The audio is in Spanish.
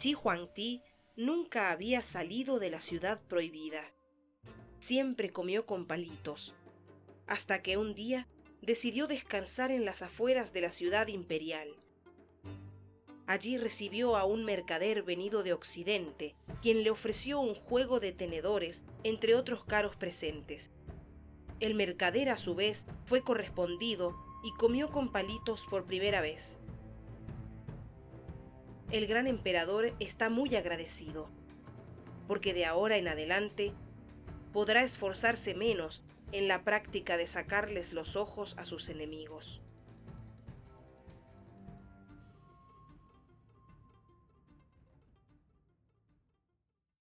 Chi Huangti nunca había salido de la ciudad prohibida. Siempre comió con palitos, hasta que un día decidió descansar en las afueras de la ciudad imperial. Allí recibió a un mercader venido de Occidente, quien le ofreció un juego de tenedores entre otros caros presentes. El mercader a su vez fue correspondido y comió con palitos por primera vez. El gran emperador está muy agradecido, porque de ahora en adelante podrá esforzarse menos en la práctica de sacarles los ojos a sus enemigos.